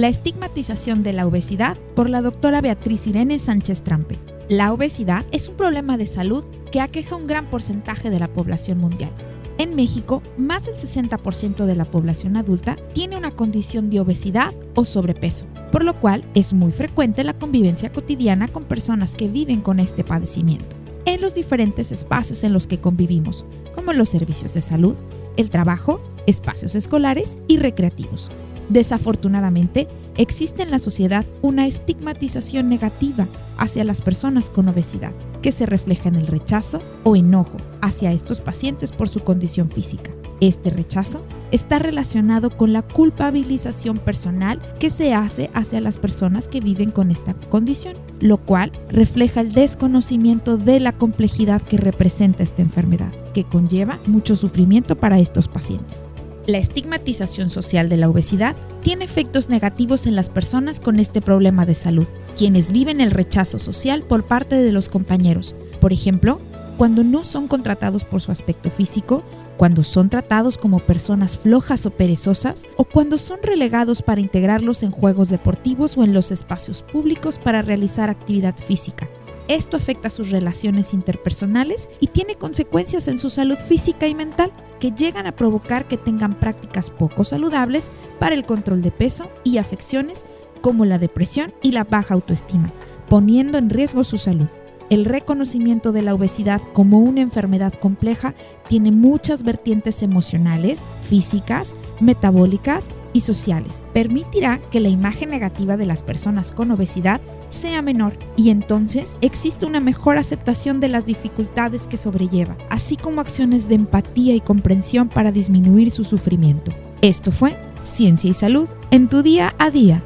La estigmatización de la obesidad por la doctora Beatriz Irene Sánchez Trampe. La obesidad es un problema de salud que aqueja un gran porcentaje de la población mundial. En México, más del 60% de la población adulta tiene una condición de obesidad o sobrepeso, por lo cual es muy frecuente la convivencia cotidiana con personas que viven con este padecimiento, en los diferentes espacios en los que convivimos, como los servicios de salud, el trabajo, espacios escolares y recreativos. Desafortunadamente, existe en la sociedad una estigmatización negativa hacia las personas con obesidad, que se refleja en el rechazo o enojo hacia estos pacientes por su condición física. Este rechazo está relacionado con la culpabilización personal que se hace hacia las personas que viven con esta condición, lo cual refleja el desconocimiento de la complejidad que representa esta enfermedad, que conlleva mucho sufrimiento para estos pacientes. La estigmatización social de la obesidad tiene efectos negativos en las personas con este problema de salud, quienes viven el rechazo social por parte de los compañeros. Por ejemplo, cuando no son contratados por su aspecto físico, cuando son tratados como personas flojas o perezosas, o cuando son relegados para integrarlos en juegos deportivos o en los espacios públicos para realizar actividad física. Esto afecta sus relaciones interpersonales y tiene consecuencias en su salud física y mental que llegan a provocar que tengan prácticas poco saludables para el control de peso y afecciones como la depresión y la baja autoestima, poniendo en riesgo su salud. El reconocimiento de la obesidad como una enfermedad compleja tiene muchas vertientes emocionales, físicas, metabólicas y sociales. Permitirá que la imagen negativa de las personas con obesidad sea menor y entonces existe una mejor aceptación de las dificultades que sobrelleva, así como acciones de empatía y comprensión para disminuir su sufrimiento. Esto fue Ciencia y Salud en tu día a día